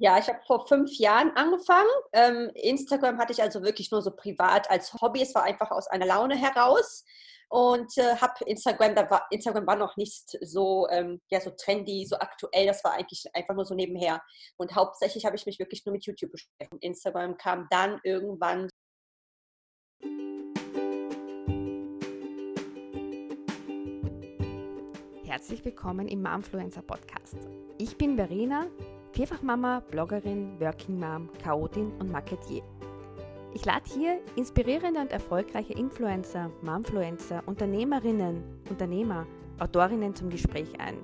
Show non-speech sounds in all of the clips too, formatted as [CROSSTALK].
Ja, ich habe vor fünf Jahren angefangen. Ähm, Instagram hatte ich also wirklich nur so privat als Hobby. Es war einfach aus einer Laune heraus. Und äh, habe Instagram, da war, Instagram war noch nicht so, ähm, ja, so trendy, so aktuell. Das war eigentlich einfach nur so nebenher. Und hauptsächlich habe ich mich wirklich nur mit YouTube beschäftigt. Und Instagram kam dann irgendwann. Herzlich willkommen im Momfluencer Podcast. Ich bin Verena Vierfachmama, Bloggerin, Working Mom, Chaotin und Marketier. Ich lade hier inspirierende und erfolgreiche Influencer, Momfluencer, Unternehmerinnen, Unternehmer, Autorinnen zum Gespräch ein.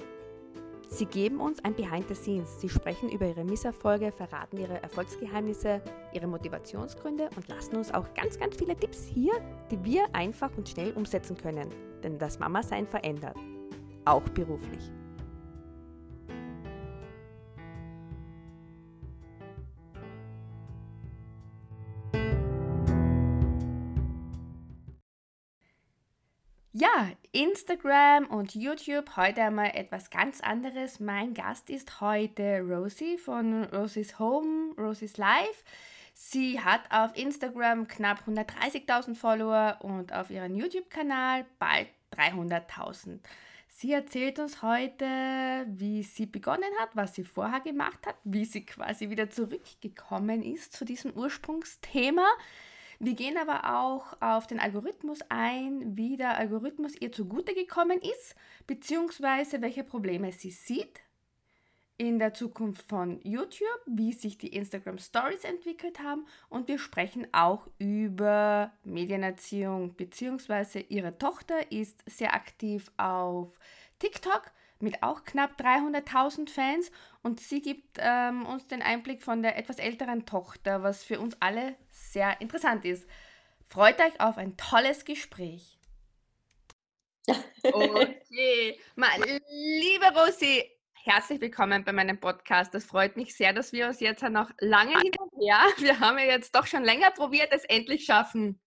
Sie geben uns ein Behind the Scenes. Sie sprechen über ihre Misserfolge, verraten ihre Erfolgsgeheimnisse, ihre Motivationsgründe und lassen uns auch ganz, ganz viele Tipps hier, die wir einfach und schnell umsetzen können. Denn das Mama-Sein verändert. Auch beruflich. Ja, Instagram und YouTube, heute einmal etwas ganz anderes. Mein Gast ist heute Rosie von Rosie's Home, Rosie's Life. Sie hat auf Instagram knapp 130.000 Follower und auf ihrem YouTube-Kanal bald 300.000. Sie erzählt uns heute, wie sie begonnen hat, was sie vorher gemacht hat, wie sie quasi wieder zurückgekommen ist zu diesem Ursprungsthema. Wir gehen aber auch auf den Algorithmus ein, wie der Algorithmus ihr zugute gekommen ist, beziehungsweise welche Probleme sie sieht in der Zukunft von YouTube, wie sich die Instagram Stories entwickelt haben. Und wir sprechen auch über Medienerziehung, beziehungsweise ihre Tochter ist sehr aktiv auf TikTok mit auch knapp 300.000 Fans und sie gibt ähm, uns den Einblick von der etwas älteren Tochter, was für uns alle sehr interessant ist. Freut euch auf ein tolles Gespräch. [LAUGHS] Okay, meine liebe Rosi, herzlich willkommen bei meinem Podcast. Das freut mich sehr, dass wir uns jetzt noch lange hinterher, [LAUGHS] wir haben ja jetzt doch schon länger probiert, es endlich schaffen.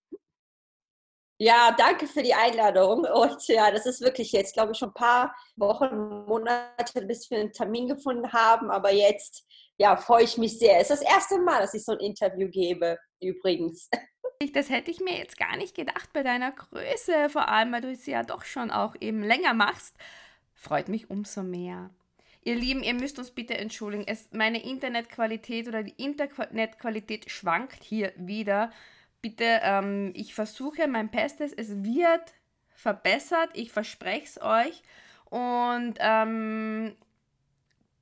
Ja, danke für die Einladung. Und ja, das ist wirklich jetzt, glaube ich, schon ein paar Wochen, Monate, bis wir einen Termin gefunden haben. Aber jetzt, ja, freue ich mich sehr. Es ist das erste Mal, dass ich so ein Interview gebe, übrigens. Das hätte ich mir jetzt gar nicht gedacht bei deiner Größe, vor allem, weil du es ja doch schon auch eben länger machst. Freut mich umso mehr. Ihr Lieben, ihr müsst uns bitte entschuldigen. Es, meine Internetqualität oder die Internetqualität schwankt hier wieder bitte, ähm, ich versuche mein Bestes, es wird verbessert, ich verspreche es euch. Und ähm,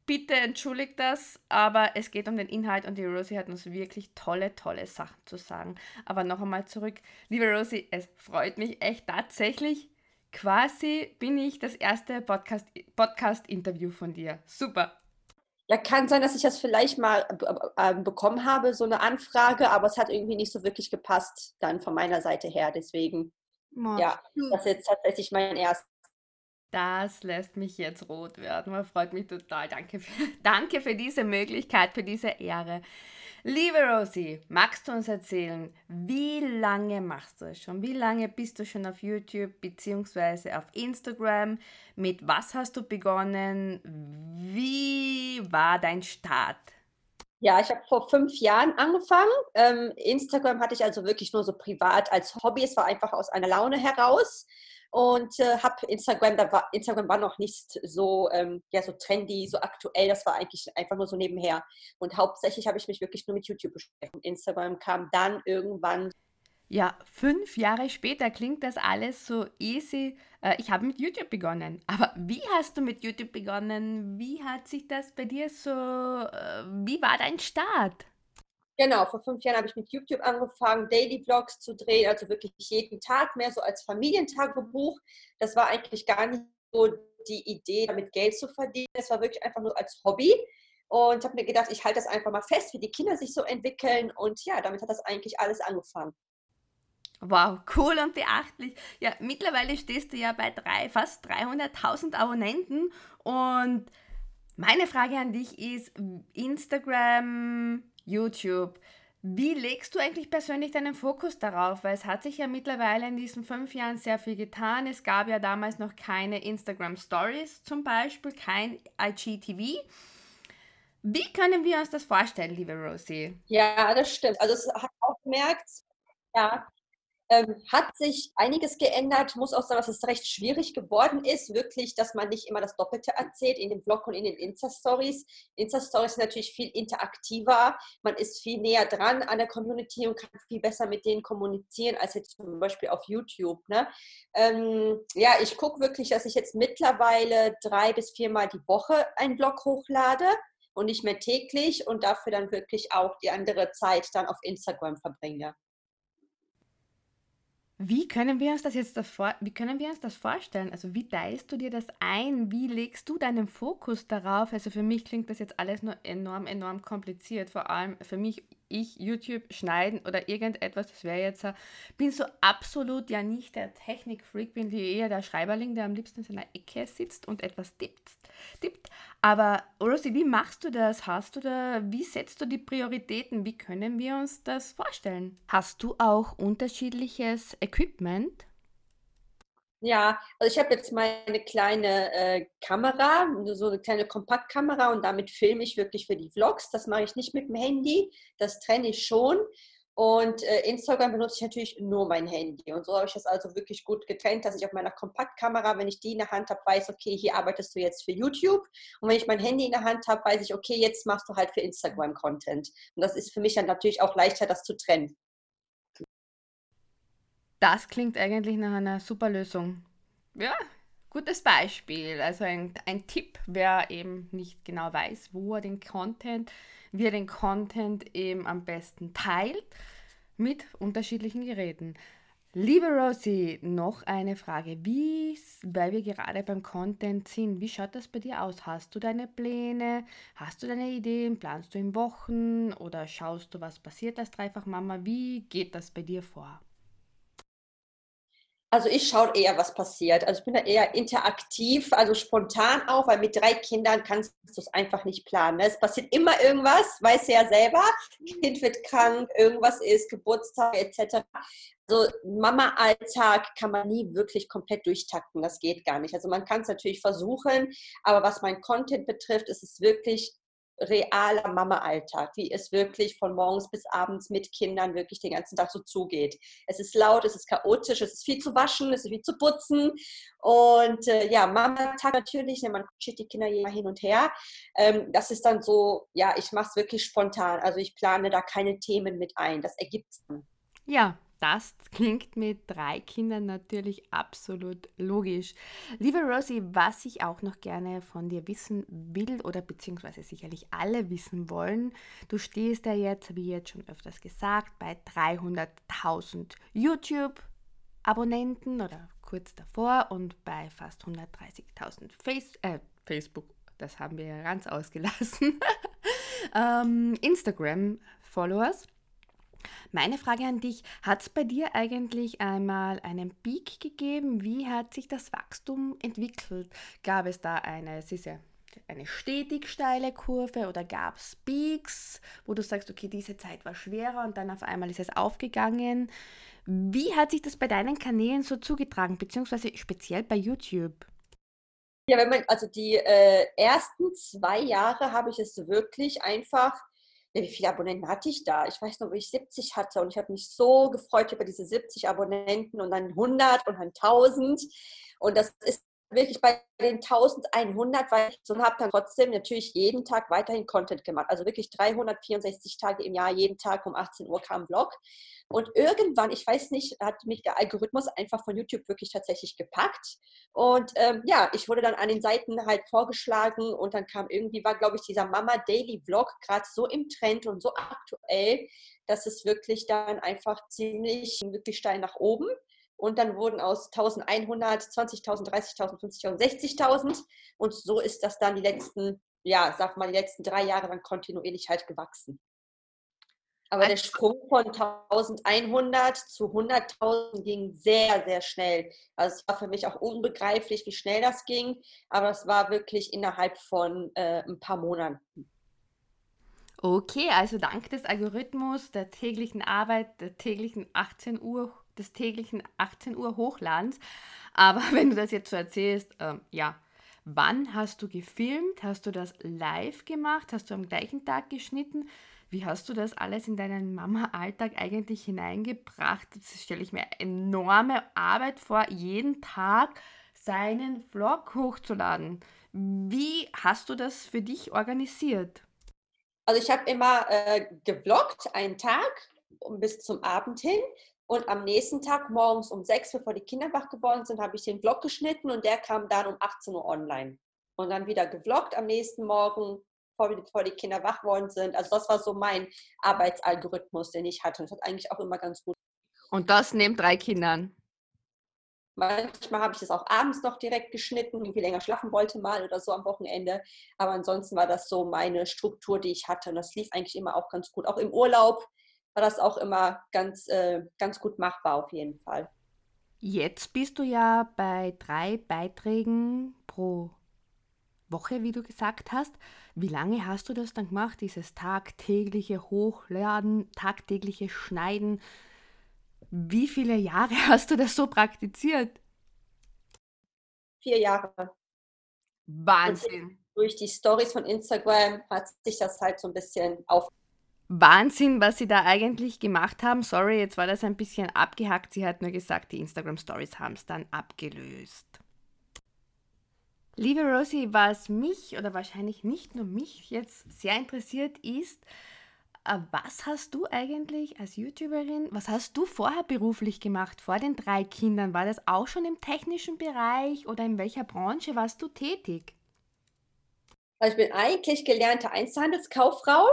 bitte entschuldigt das, aber es geht um den Inhalt und die Rosie hat uns wirklich tolle, tolle Sachen zu sagen. Aber noch einmal zurück, liebe Rosie, es freut mich echt tatsächlich. Quasi bin ich das erste Podcast-Interview Podcast von dir. Super. Ja, kann sein, dass ich das vielleicht mal äh, äh, bekommen habe, so eine Anfrage, aber es hat irgendwie nicht so wirklich gepasst dann von meiner Seite her. Deswegen, oh. ja, das ist jetzt tatsächlich mein erstes. Das lässt mich jetzt rot werden. Man freut mich total. Danke für, [LAUGHS] danke für diese Möglichkeit, für diese Ehre. Liebe Rosie, magst du uns erzählen, wie lange machst du es schon? Wie lange bist du schon auf YouTube bzw. auf Instagram? Mit was hast du begonnen? Wie war dein Start? Ja, ich habe vor fünf Jahren angefangen. Ähm, Instagram hatte ich also wirklich nur so privat als Hobby. Es war einfach aus einer Laune heraus und äh, habe Instagram, da war, Instagram war noch nicht so, ähm, ja, so trendy, so aktuell, das war eigentlich einfach nur so nebenher. Und hauptsächlich habe ich mich wirklich nur mit YouTube beschäftigt. Instagram kam dann irgendwann. Ja, fünf Jahre später klingt das alles so easy. Äh, ich habe mit YouTube begonnen. Aber wie hast du mit YouTube begonnen? Wie hat sich das bei dir so, äh, wie war dein Start? Genau, vor fünf Jahren habe ich mit YouTube angefangen, Daily Vlogs zu drehen, also wirklich jeden Tag mehr so als Familientagebuch. Das war eigentlich gar nicht so die Idee, damit Geld zu verdienen. Es war wirklich einfach nur als Hobby. Und habe mir gedacht, ich halte das einfach mal fest, wie die Kinder sich so entwickeln. Und ja, damit hat das eigentlich alles angefangen. Wow, cool und beachtlich. Ja, mittlerweile stehst du ja bei drei, fast 300.000 Abonnenten. Und meine Frage an dich ist, Instagram, YouTube. Wie legst du eigentlich persönlich deinen Fokus darauf? Weil es hat sich ja mittlerweile in diesen fünf Jahren sehr viel getan. Es gab ja damals noch keine Instagram Stories zum Beispiel, kein IGTV. Wie können wir uns das vorstellen, liebe Rosie? Ja, das stimmt. Also es hat auch gemerkt, ja, ähm, hat sich einiges geändert. Muss auch sagen, dass es recht schwierig geworden ist, wirklich, dass man nicht immer das Doppelte erzählt in dem Blog und in den Insta-Stories. Insta-Stories sind natürlich viel interaktiver. Man ist viel näher dran an der Community und kann viel besser mit denen kommunizieren, als jetzt zum Beispiel auf YouTube. Ne? Ähm, ja, ich gucke wirklich, dass ich jetzt mittlerweile drei bis viermal die Woche einen Blog hochlade und nicht mehr täglich und dafür dann wirklich auch die andere Zeit dann auf Instagram verbringe. Wie können wir uns das jetzt davor, wie können wir uns das vorstellen? Also wie teilst du dir das ein? Wie legst du deinen Fokus darauf? Also für mich klingt das jetzt alles nur enorm, enorm kompliziert. Vor allem für mich ich YouTube schneiden oder irgendetwas, das wäre jetzt, bin so absolut ja nicht der Technik-Freak, bin eher der Schreiberling, der am liebsten in seiner Ecke sitzt und etwas tippt. tippt. Aber Rosie, wie machst du das? Hast du da, wie setzt du die Prioritäten? Wie können wir uns das vorstellen? Hast du auch unterschiedliches Equipment? Ja, also ich habe jetzt meine kleine äh, Kamera, so eine kleine Kompaktkamera und damit filme ich wirklich für die Vlogs. Das mache ich nicht mit dem Handy, das trenne ich schon. Und äh, Instagram benutze ich natürlich nur mein Handy. Und so habe ich das also wirklich gut getrennt, dass ich auf meiner Kompaktkamera, wenn ich die in der Hand habe, weiß, okay, hier arbeitest du jetzt für YouTube. Und wenn ich mein Handy in der Hand habe, weiß ich, okay, jetzt machst du halt für Instagram Content. Und das ist für mich dann natürlich auch leichter, das zu trennen. Das klingt eigentlich nach einer super Lösung. Ja, gutes Beispiel. Also ein, ein Tipp, wer eben nicht genau weiß, wo er den Content, wie er den Content eben am besten teilt mit unterschiedlichen Geräten. Liebe Rosie, noch eine Frage. Wie, weil wir gerade beim Content sind, wie schaut das bei dir aus? Hast du deine Pläne? Hast du deine Ideen? Planst du in Wochen oder schaust du, was passiert als Dreifachmama? Wie geht das bei dir vor? Also ich schaue eher, was passiert. Also ich bin da eher interaktiv, also spontan auch, weil mit drei Kindern kannst du es einfach nicht planen. Ne? Es passiert immer irgendwas, weißt du ja selber. Kind wird krank, irgendwas ist, Geburtstag etc. Also Mama-Alltag kann man nie wirklich komplett durchtakten. Das geht gar nicht. Also man kann es natürlich versuchen, aber was mein Content betrifft, ist es wirklich realer Mama-Alltag, wie es wirklich von morgens bis abends mit Kindern wirklich den ganzen Tag so zugeht. Es ist laut, es ist chaotisch, es ist viel zu waschen, es ist viel zu putzen. Und äh, ja, Mama-Tag natürlich, ne, man schickt die Kinder immer hin und her. Ähm, das ist dann so, ja, ich mache es wirklich spontan. Also ich plane da keine Themen mit ein. Das ergibt es dann. Ja, das klingt mit drei Kindern natürlich absolut logisch. Liebe Rosie, was ich auch noch gerne von dir wissen will oder beziehungsweise sicherlich alle wissen wollen, du stehst ja jetzt, wie jetzt schon öfters gesagt, bei 300.000 YouTube-Abonnenten oder kurz davor und bei fast 130.000 Face äh, Facebook, das haben wir ja ganz [LAUGHS] ausgelassen, [LAUGHS] ähm, Instagram-Followers. Meine Frage an dich, hat es bei dir eigentlich einmal einen Peak gegeben? Wie hat sich das Wachstum entwickelt? Gab es da eine, es ist ja eine stetig steile Kurve oder gab es Peaks, wo du sagst, okay, diese Zeit war schwerer und dann auf einmal ist es aufgegangen? Wie hat sich das bei deinen Kanälen so zugetragen, beziehungsweise speziell bei YouTube? Ja, wenn man, also die äh, ersten zwei Jahre habe ich es wirklich einfach ja, wie viele Abonnenten hatte ich da? Ich weiß noch, wo ich 70 hatte und ich habe mich so gefreut über diese 70 Abonnenten und dann 100 und dann 1000. Und das ist wirklich bei den 1100, weil ich so habe dann trotzdem natürlich jeden Tag weiterhin Content gemacht. Also wirklich 364 Tage im Jahr, jeden Tag um 18 Uhr kam ein Vlog. Und irgendwann, ich weiß nicht, hat mich der Algorithmus einfach von YouTube wirklich tatsächlich gepackt. Und ähm, ja, ich wurde dann an den Seiten halt vorgeschlagen und dann kam irgendwie, war glaube ich dieser Mama Daily Vlog gerade so im Trend und so aktuell, dass es wirklich dann einfach ziemlich wirklich steil nach oben. Und dann wurden aus 1100 20.000, 30.000, 50.000, 60.000. Und so ist das dann die letzten, ja, sag mal, die letzten drei Jahre dann kontinuierlich halt gewachsen. Aber der Sprung von 1100 zu 100.000 ging sehr, sehr schnell. Also es war für mich auch unbegreiflich, wie schnell das ging. Aber es war wirklich innerhalb von äh, ein paar Monaten. Okay, also dank des Algorithmus, der täglichen Arbeit, der täglichen 18 Uhr des täglichen 18 Uhr Hochladens. Aber [LAUGHS] wenn du das jetzt so erzählst, ähm, ja, Wann hast du gefilmt? Hast du das live gemacht? Hast du am gleichen Tag geschnitten? Wie hast du das alles in deinen Mama-Alltag eigentlich hineingebracht? Das stelle ich mir enorme Arbeit vor, jeden Tag seinen Vlog hochzuladen. Wie hast du das für dich organisiert? Also ich habe immer äh, gevloggt, einen Tag bis zum Abend hin. Und am nächsten Tag morgens um sechs, bevor die Kinder wach geworden sind, habe ich den Vlog geschnitten und der kam dann um 18 Uhr online. Und dann wieder gevloggt am nächsten Morgen, bevor die Kinder wach worden sind. Also das war so mein Arbeitsalgorithmus, den ich hatte. Und das hat eigentlich auch immer ganz gut. Und das neben drei Kindern? Manchmal habe ich das auch abends noch direkt geschnitten, irgendwie länger schlafen wollte mal oder so am Wochenende. Aber ansonsten war das so meine Struktur, die ich hatte. Und das lief eigentlich immer auch ganz gut. Auch im Urlaub war das auch immer ganz, äh, ganz gut machbar auf jeden Fall. Jetzt bist du ja bei drei Beiträgen pro Woche, wie du gesagt hast. Wie lange hast du das dann gemacht, dieses tagtägliche Hochladen, tagtägliche Schneiden? Wie viele Jahre [LAUGHS] hast du das so praktiziert? Vier Jahre. Wahnsinn. durch die Stories von Instagram hat sich das halt so ein bisschen auf. Wahnsinn, was sie da eigentlich gemacht haben. Sorry, jetzt war das ein bisschen abgehackt. Sie hat nur gesagt, die Instagram Stories haben es dann abgelöst. Liebe Rosie, was mich oder wahrscheinlich nicht nur mich jetzt sehr interessiert ist, äh, was hast du eigentlich als YouTuberin, was hast du vorher beruflich gemacht, vor den drei Kindern? War das auch schon im technischen Bereich oder in welcher Branche warst du tätig? Also ich bin eigentlich gelernte Einzelhandelskauffrau,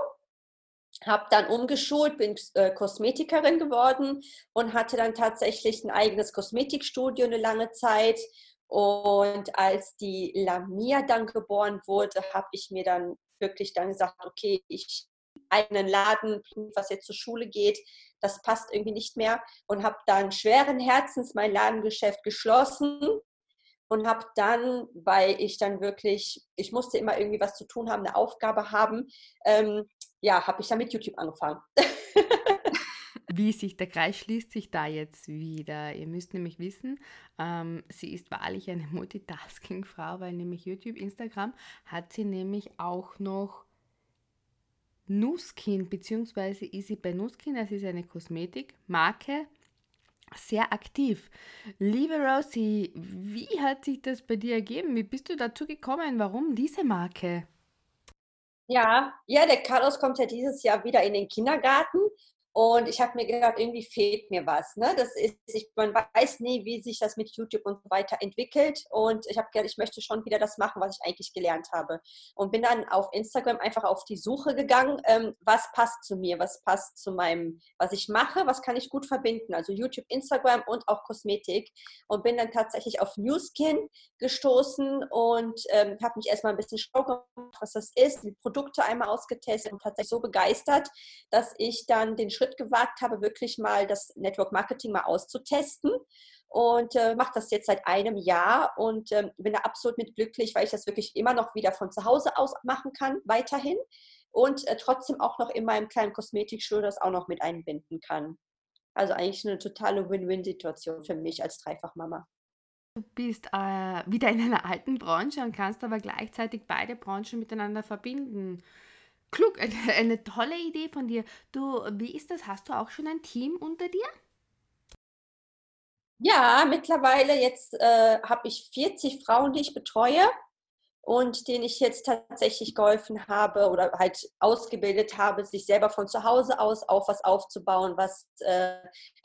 habe dann umgeschult, bin äh, Kosmetikerin geworden und hatte dann tatsächlich ein eigenes Kosmetikstudio eine lange Zeit. Und als die Lamia dann geboren wurde, habe ich mir dann wirklich dann gesagt, okay, ich eigenen Laden, was jetzt zur Schule geht, das passt irgendwie nicht mehr und habe dann schweren Herzens mein Ladengeschäft geschlossen und habe dann, weil ich dann wirklich, ich musste immer irgendwie was zu tun haben, eine Aufgabe haben, ähm, ja, habe ich dann mit YouTube angefangen. [LAUGHS] Wie sich der Kreis schließt sich da jetzt wieder. Ihr müsst nämlich wissen, ähm, sie ist wahrlich eine Multitasking-Frau, weil nämlich YouTube, Instagram hat sie nämlich auch noch Nuskin, beziehungsweise ist sie bei Nuskin, das ist eine Kosmetikmarke, sehr aktiv. Liebe Rosie, wie hat sich das bei dir ergeben? Wie bist du dazu gekommen? Warum diese Marke? Ja, ja, der Carlos kommt ja dieses Jahr wieder in den Kindergarten und ich habe mir gedacht, irgendwie fehlt mir was. Ne? Das ist, ich, man weiß nie, wie sich das mit YouTube und so weiter entwickelt. Und ich habe gedacht, ich möchte schon wieder das machen, was ich eigentlich gelernt habe. Und bin dann auf Instagram einfach auf die Suche gegangen, ähm, was passt zu mir, was passt zu meinem, was ich mache, was kann ich gut verbinden. Also YouTube, Instagram und auch Kosmetik. Und bin dann tatsächlich auf Newskin gestoßen und ähm, habe mich erstmal ein bisschen schlau gemacht, was das ist, die Produkte einmal ausgetestet und tatsächlich so begeistert, dass ich dann den Schritt Schritt gewagt habe, wirklich mal das Network Marketing mal auszutesten und äh, mache das jetzt seit einem Jahr und äh, bin da absolut mit glücklich, weil ich das wirklich immer noch wieder von zu Hause aus machen kann, weiterhin und äh, trotzdem auch noch in meinem kleinen Kosmetikstudio das auch noch mit einbinden kann. Also eigentlich eine totale Win-Win-Situation für mich als Dreifachmama. Du bist äh, wieder in einer alten Branche und kannst aber gleichzeitig beide Branchen miteinander verbinden. Klug, eine, eine tolle Idee von dir. Du, wie ist das? Hast du auch schon ein Team unter dir? Ja, mittlerweile jetzt äh, habe ich 40 Frauen, die ich betreue und denen ich jetzt tatsächlich geholfen habe oder halt ausgebildet habe, sich selber von zu Hause aus auch was aufzubauen, was äh,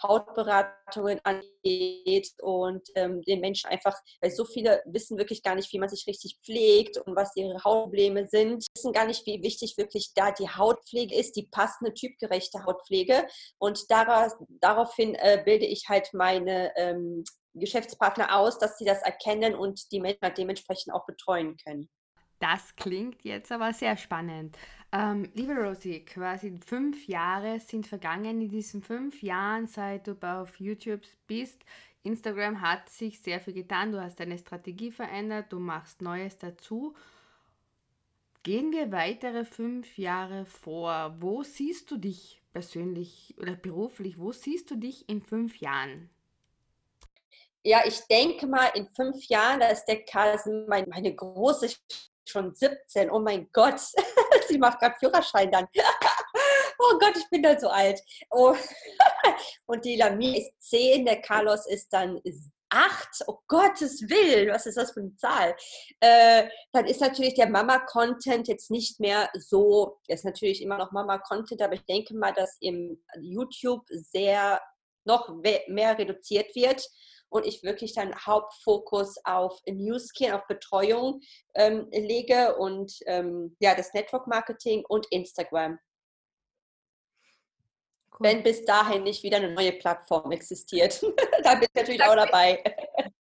Hautberatungen angeht und ähm, den Menschen einfach, weil so viele wissen wirklich gar nicht, wie man sich richtig pflegt und was ihre Hautprobleme sind, wissen gar nicht, wie wichtig wirklich da die Hautpflege ist, die passende, typgerechte Hautpflege. Und daraus, daraufhin äh, bilde ich halt meine ähm, Geschäftspartner aus, dass sie das erkennen und die Menschen dementsprechend auch betreuen können. Das klingt jetzt aber sehr spannend. Ähm, liebe Rosie, quasi fünf Jahre sind vergangen. In diesen fünf Jahren, seit du auf YouTube bist, Instagram hat sich sehr viel getan. Du hast deine Strategie verändert, du machst Neues dazu. Gehen wir weitere fünf Jahre vor. Wo siehst du dich persönlich oder beruflich? Wo siehst du dich in fünf Jahren? Ja, ich denke mal, in fünf Jahren, da ist der Carsten, mein, meine große schon 17. Oh mein Gott, [LAUGHS] sie macht gerade Führerschein dann. [LAUGHS] oh Gott, ich bin dann so alt. Oh. [LAUGHS] Und die Lamie ist 10, der Carlos ist dann 8. Oh Gottes Willen, was ist das für eine Zahl? Äh, dann ist natürlich der Mama-Content jetzt nicht mehr so, ist natürlich immer noch Mama-Content, aber ich denke mal, dass im YouTube sehr noch mehr reduziert wird und ich wirklich dann Hauptfokus auf Newskin, auf Betreuung ähm, lege und ähm, ja, das Network Marketing und Instagram. Cool. Wenn bis dahin nicht wieder eine neue Plattform existiert. [LAUGHS] da bin ich natürlich auch dabei.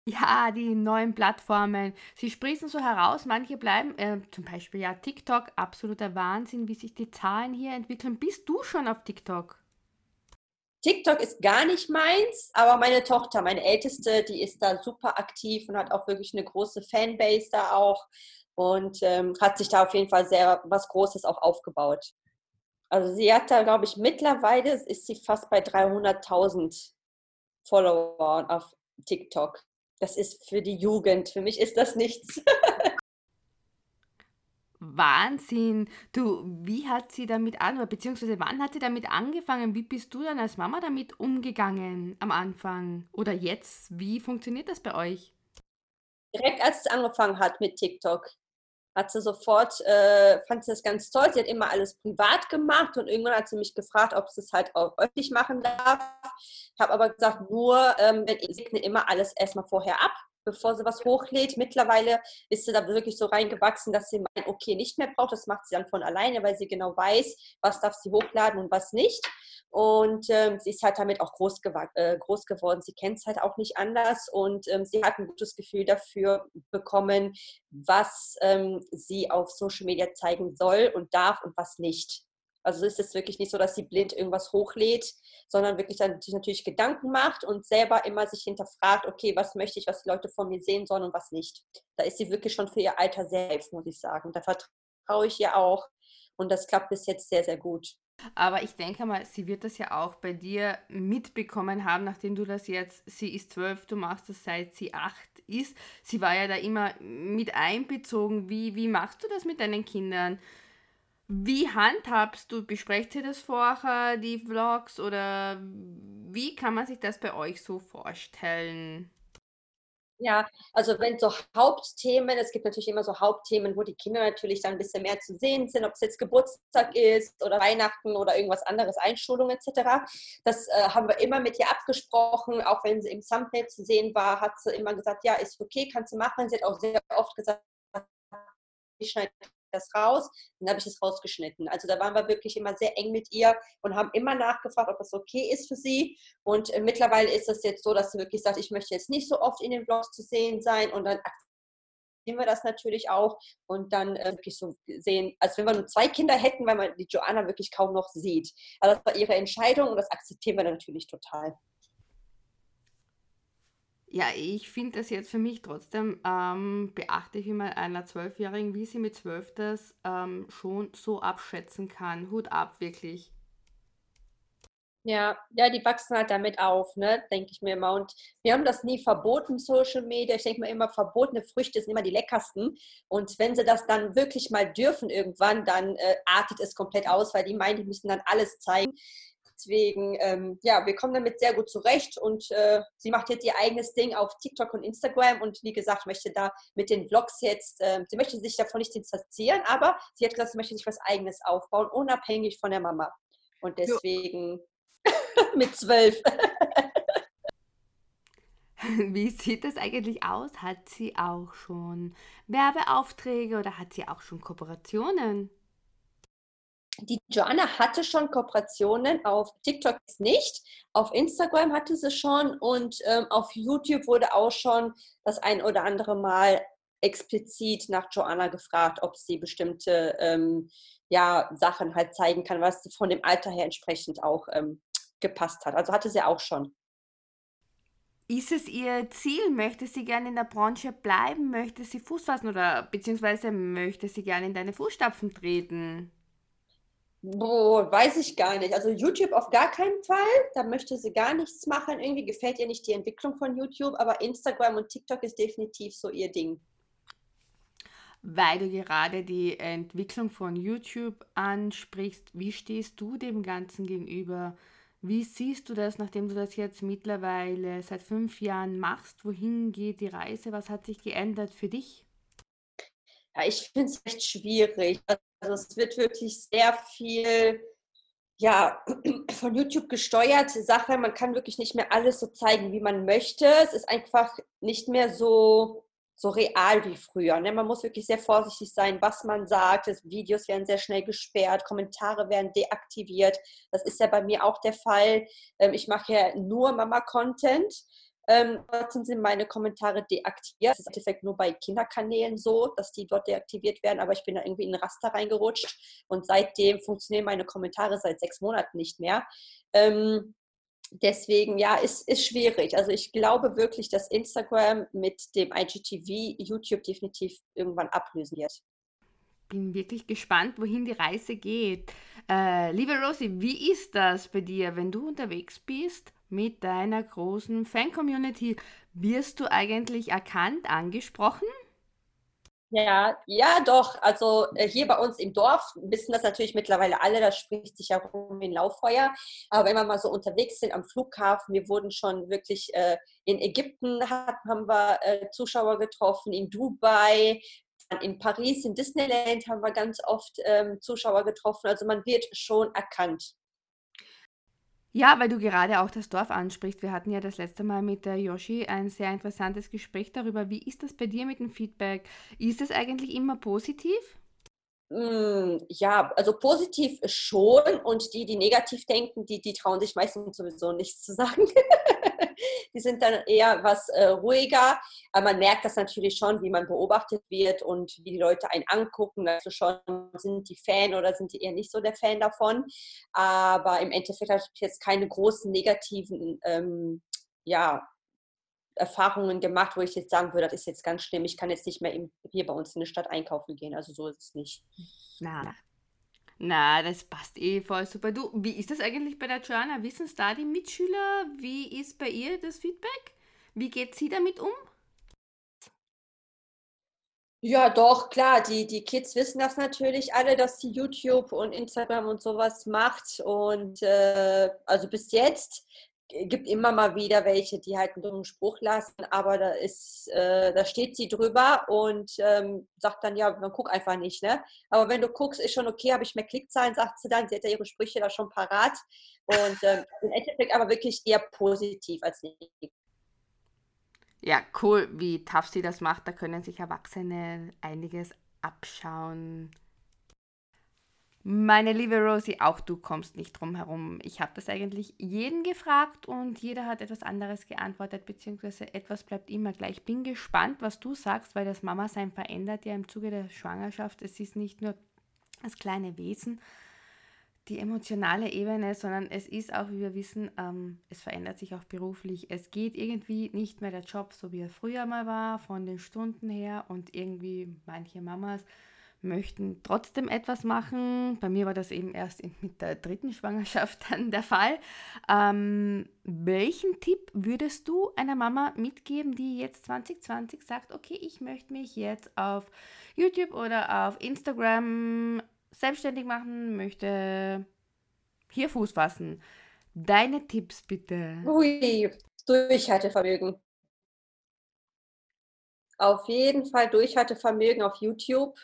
Ja, die neuen Plattformen. Sie sprießen so heraus, manche bleiben, äh, zum Beispiel ja TikTok, absoluter Wahnsinn, wie sich die Zahlen hier entwickeln. Bist du schon auf TikTok? TikTok ist gar nicht meins, aber meine Tochter, meine Älteste, die ist da super aktiv und hat auch wirklich eine große Fanbase da auch und ähm, hat sich da auf jeden Fall sehr was Großes auch aufgebaut. Also sie hat da, glaube ich, mittlerweile ist sie fast bei 300.000 Followern auf TikTok. Das ist für die Jugend. Für mich ist das nichts. [LAUGHS] Wahnsinn. Du, wie hat sie damit an, beziehungsweise wann hat sie damit angefangen? Wie bist du dann als Mama damit umgegangen am Anfang? Oder jetzt? Wie funktioniert das bei euch? Direkt als es angefangen hat mit TikTok, hat sie sofort, äh, fand sie das ganz toll. Sie hat immer alles privat gemacht und irgendwann hat sie mich gefragt, ob sie es halt auch öffentlich machen darf. Ich habe aber gesagt, nur, ähm, wenn ich segne immer alles erstmal vorher ab bevor sie was hochlädt. Mittlerweile ist sie da wirklich so reingewachsen, dass sie mein Okay nicht mehr braucht. Das macht sie dann von alleine, weil sie genau weiß, was darf sie hochladen und was nicht. Und ähm, sie ist halt damit auch groß, äh, groß geworden. Sie kennt es halt auch nicht anders und ähm, sie hat ein gutes Gefühl dafür bekommen, was ähm, sie auf Social Media zeigen soll und darf und was nicht. Also ist es wirklich nicht so, dass sie blind irgendwas hochlädt, sondern wirklich dann sich natürlich Gedanken macht und selber immer sich hinterfragt, okay, was möchte ich, was die Leute von mir sehen sollen und was nicht. Da ist sie wirklich schon für ihr Alter selbst, muss ich sagen. Da vertraue ich ihr auch und das klappt bis jetzt sehr, sehr gut. Aber ich denke mal, sie wird das ja auch bei dir mitbekommen haben, nachdem du das jetzt, sie ist zwölf, du machst das seit sie acht ist. Sie war ja da immer mit einbezogen. Wie, wie machst du das mit deinen Kindern? Wie handhabst du, besprecht ihr das vorher, die Vlogs, oder wie kann man sich das bei euch so vorstellen? Ja, also wenn so Hauptthemen, es gibt natürlich immer so Hauptthemen, wo die Kinder natürlich dann ein bisschen mehr zu sehen sind, ob es jetzt Geburtstag ist oder Weihnachten oder irgendwas anderes, Einschulung etc. Das äh, haben wir immer mit ihr abgesprochen, auch wenn sie im Thumbnail zu sehen war, hat sie immer gesagt, ja, ist okay, kannst du machen. Sie hat auch sehr oft gesagt, ich schneide das raus. Dann habe ich das rausgeschnitten. Also da waren wir wirklich immer sehr eng mit ihr und haben immer nachgefragt, ob das okay ist für sie. Und äh, mittlerweile ist es jetzt so, dass sie wirklich sagt, ich möchte jetzt nicht so oft in den Vlogs zu sehen sein und dann akzeptieren wir das natürlich auch und dann äh, wirklich so sehen, als wenn wir nur zwei Kinder hätten, weil man die Joanna wirklich kaum noch sieht. Aber das war ihre Entscheidung und das akzeptieren wir natürlich total. Ja, ich finde das jetzt für mich trotzdem ähm, beachte ich immer einer Zwölfjährigen, wie sie mit zwölf das ähm, schon so abschätzen kann. Hut ab, wirklich. Ja, ja, die wachsen halt damit auf, ne, denke ich mir immer. Und wir haben das nie verboten, Social Media. Ich denke mir immer, verbotene Früchte sind immer die leckersten. Und wenn sie das dann wirklich mal dürfen irgendwann, dann äh, artet es komplett aus, weil die meinen, die müssen dann alles zeigen. Deswegen, ähm, ja, wir kommen damit sehr gut zurecht und äh, sie macht jetzt ihr eigenes Ding auf TikTok und Instagram und wie gesagt, möchte da mit den Vlogs jetzt, äh, sie möchte sich davon nicht distanzieren, aber sie hat gesagt, sie möchte sich was eigenes aufbauen, unabhängig von der Mama. Und deswegen [LAUGHS] mit zwölf. [LAUGHS] Wie sieht das eigentlich aus? Hat sie auch schon Werbeaufträge oder hat sie auch schon Kooperationen? Die Joanna hatte schon Kooperationen, auf TikTok nicht, auf Instagram hatte sie schon und ähm, auf YouTube wurde auch schon das ein oder andere Mal explizit nach Joanna gefragt, ob sie bestimmte ähm, ja, Sachen halt zeigen kann, was von dem Alter her entsprechend auch ähm, gepasst hat. Also hatte sie auch schon. Ist es ihr Ziel? Möchte sie gerne in der Branche bleiben? Möchte sie Fuß fassen oder beziehungsweise möchte sie gerne in deine Fußstapfen treten? Boah, weiß ich gar nicht. Also YouTube auf gar keinen Fall. Da möchte sie gar nichts machen. Irgendwie gefällt ihr nicht die Entwicklung von YouTube, aber Instagram und TikTok ist definitiv so ihr Ding. Weil du gerade die Entwicklung von YouTube ansprichst, wie stehst du dem Ganzen gegenüber? Wie siehst du das, nachdem du das jetzt mittlerweile seit fünf Jahren machst? Wohin geht die Reise? Was hat sich geändert für dich? Ja, ich finde es echt schwierig. Also es wird wirklich sehr viel ja, [CLEARS THROAT] von YouTube gesteuerte Sache. Man kann wirklich nicht mehr alles so zeigen, wie man möchte. Es ist einfach nicht mehr so, so real wie früher. Ne? Man muss wirklich sehr vorsichtig sein, was man sagt. Das Videos werden sehr schnell gesperrt, Kommentare werden deaktiviert. Das ist ja bei mir auch der Fall. Ähm, ich mache ja nur Mama-Content. Ähm, trotzdem sind meine Kommentare deaktiviert. Das ist im Endeffekt nur bei Kinderkanälen so, dass die dort deaktiviert werden, aber ich bin da irgendwie in ein Raster reingerutscht und seitdem funktionieren meine Kommentare seit sechs Monaten nicht mehr. Ähm, deswegen, ja, ist, ist schwierig. Also ich glaube wirklich, dass Instagram mit dem IGTV YouTube definitiv irgendwann ablösen wird. Bin wirklich gespannt, wohin die Reise geht. Äh, liebe Rosie, wie ist das bei dir, wenn du unterwegs bist? mit deiner großen Fan-Community. Wirst du eigentlich erkannt, angesprochen? Ja, ja, doch. Also äh, hier bei uns im Dorf wissen das natürlich mittlerweile alle, das spricht sich ja rum in Lauffeuer. Aber wenn wir mal so unterwegs sind am Flughafen, wir wurden schon wirklich äh, in Ägypten haben wir äh, Zuschauer getroffen, in Dubai, in Paris, in Disneyland haben wir ganz oft ähm, Zuschauer getroffen. Also man wird schon erkannt. Ja, weil du gerade auch das Dorf ansprichst. Wir hatten ja das letzte Mal mit der Yoshi ein sehr interessantes Gespräch darüber. Wie ist das bei dir mit dem Feedback? Ist es eigentlich immer positiv? Mm, ja, also positiv schon und die, die negativ denken, die, die trauen sich meistens sowieso nichts zu sagen. [LAUGHS] die sind dann eher was äh, ruhiger. Aber man merkt das natürlich schon, wie man beobachtet wird und wie die Leute einen angucken. Also schon, sind die Fan oder sind die eher nicht so der Fan davon. Aber im Endeffekt habe ich jetzt keine großen negativen ähm, ja, Erfahrungen gemacht, wo ich jetzt sagen würde, das ist jetzt ganz schlimm, ich kann jetzt nicht mehr hier bei uns in der Stadt einkaufen gehen. Also so ist es nicht. Na, na, das passt eh voll super. Du, wie ist das eigentlich bei der Joanna? Wissen es da die Mitschüler? Wie ist bei ihr das Feedback? Wie geht sie damit um? Ja, doch, klar, die, die Kids wissen das natürlich alle, dass sie YouTube und Instagram und sowas macht. Und äh, also bis jetzt gibt immer mal wieder welche, die halt einen dummen Spruch lassen, aber da ist, äh, da steht sie drüber und ähm, sagt dann, ja, man guck einfach nicht, ne? Aber wenn du guckst, ist schon okay, habe ich mehr Klickzahlen, sagt sie dann, sie hat ja ihre Sprüche da schon parat. Und ähm, im Endeffekt aber wirklich eher positiv als negativ. Ja, cool, wie tough sie das macht. Da können sich Erwachsene einiges abschauen. Meine liebe Rosie, auch du kommst nicht drum herum. Ich habe das eigentlich jeden gefragt und jeder hat etwas anderes geantwortet, beziehungsweise etwas bleibt immer gleich. Bin gespannt, was du sagst, weil das Mama-Sein verändert ja im Zuge der Schwangerschaft. Es ist nicht nur das kleine Wesen, die emotionale Ebene, sondern es ist auch, wie wir wissen, ähm, es verändert sich auch beruflich. Es geht irgendwie nicht mehr der Job, so wie er früher mal war, von den Stunden her und irgendwie manche Mamas möchten trotzdem etwas machen. Bei mir war das eben erst mit der dritten Schwangerschaft [LAUGHS] dann der Fall. Ähm, welchen Tipp würdest du einer Mama mitgeben, die jetzt 2020 sagt, okay, ich möchte mich jetzt auf YouTube oder auf Instagram selbstständig machen, möchte hier Fuß fassen? Deine Tipps bitte. Ui, Durchhaltevermögen. Auf jeden Fall Durchhaltevermögen auf YouTube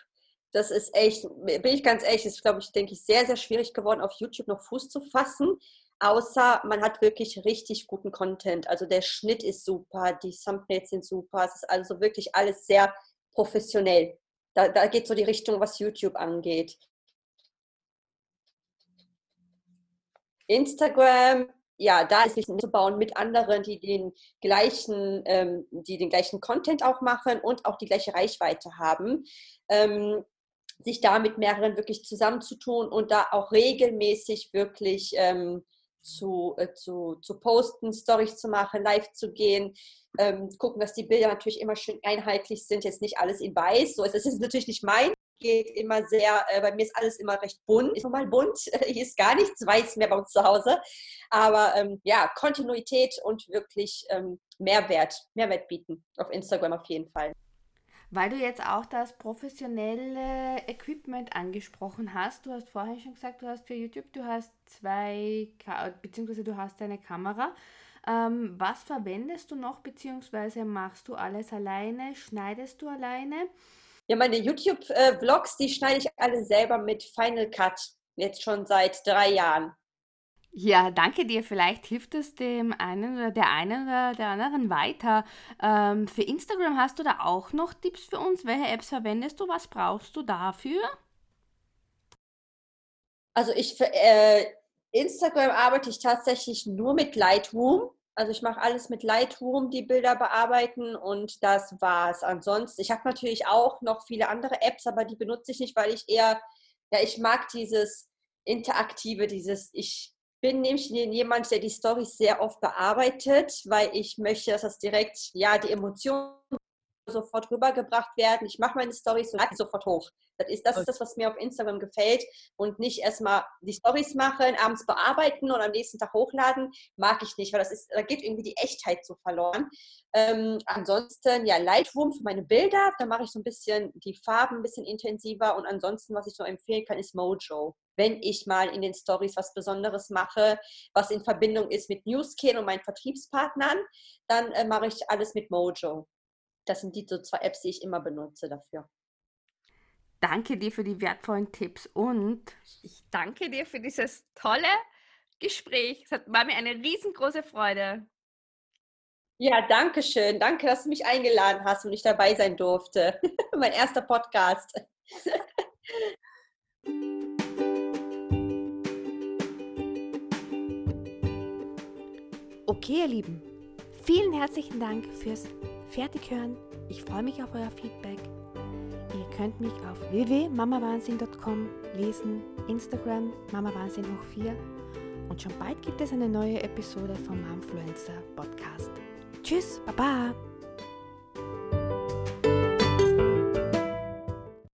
das ist echt, bin ich ganz ehrlich, ist, glaube ich, denke ich, sehr, sehr schwierig geworden, auf YouTube noch Fuß zu fassen. Außer man hat wirklich richtig guten Content. Also der Schnitt ist super, die Thumbnails sind super. Es ist also wirklich alles sehr professionell. Da, da geht so die Richtung, was YouTube angeht. Instagram, ja, da ist sich zu bauen mit anderen, die den gleichen, ähm, die den gleichen Content auch machen und auch die gleiche Reichweite haben. Ähm, sich da mit mehreren wirklich zusammenzutun und da auch regelmäßig wirklich ähm, zu, äh, zu, zu posten, Stories zu machen, live zu gehen, ähm, gucken, dass die Bilder natürlich immer schön einheitlich sind, jetzt nicht alles in weiß, so ist es natürlich nicht mein, geht immer sehr, äh, bei mir ist alles immer recht bunt. Ist normal bunt, [LAUGHS] hier ist gar nichts weiß mehr bei uns zu Hause. Aber ähm, ja, Kontinuität und wirklich ähm, Mehrwert, Mehrwert bieten auf Instagram auf jeden Fall. Weil du jetzt auch das professionelle Equipment angesprochen hast, du hast vorhin schon gesagt, du hast für YouTube, du hast zwei, beziehungsweise du hast eine Kamera. Ähm, was verwendest du noch, beziehungsweise machst du alles alleine, schneidest du alleine? Ja, meine YouTube-Vlogs, die schneide ich alle selber mit Final Cut, jetzt schon seit drei Jahren. Ja, danke dir. Vielleicht hilft es dem einen oder der einen oder der anderen weiter. Ähm, für Instagram hast du da auch noch Tipps für uns? Welche Apps verwendest du? Was brauchst du dafür? Also ich für äh, Instagram arbeite ich tatsächlich nur mit Lightroom. Also ich mache alles mit Lightroom, die Bilder bearbeiten und das war's. Ansonsten, ich habe natürlich auch noch viele andere Apps, aber die benutze ich nicht, weil ich eher, ja, ich mag dieses Interaktive, dieses, ich bin nämlich jemand, der die Storys sehr oft bearbeitet, weil ich möchte, dass das direkt, ja, die Emotionen sofort rübergebracht werden. Ich mache meine Stories und lade sofort hoch. Das ist, das ist das, was mir auf Instagram gefällt. Und nicht erstmal die Stories machen, abends bearbeiten und am nächsten Tag hochladen, mag ich nicht, weil das ist, da geht irgendwie die Echtheit so verloren. Ähm, ansonsten, ja, Lightroom für meine Bilder, da mache ich so ein bisschen die Farben ein bisschen intensiver. Und ansonsten, was ich so empfehlen kann, ist Mojo. Wenn ich mal in den Stories was Besonderes mache, was in Verbindung ist mit Newskin und meinen Vertriebspartnern, dann äh, mache ich alles mit Mojo das sind die so zwei Apps, die ich immer benutze dafür. Danke dir für die wertvollen Tipps und ich danke dir für dieses tolle Gespräch. Es war mir eine riesengroße Freude. Ja, danke schön. Danke, dass du mich eingeladen hast und ich dabei sein durfte. [LAUGHS] mein erster Podcast. [LAUGHS] okay, ihr Lieben. Vielen herzlichen Dank fürs fertig hören. Ich freue mich auf euer Feedback. Ihr könnt mich auf www.mamawahnsinn.com lesen, Instagram mamawahnsinn hoch 4 und schon bald gibt es eine neue Episode vom Momfluencer Podcast. Tschüss, baba!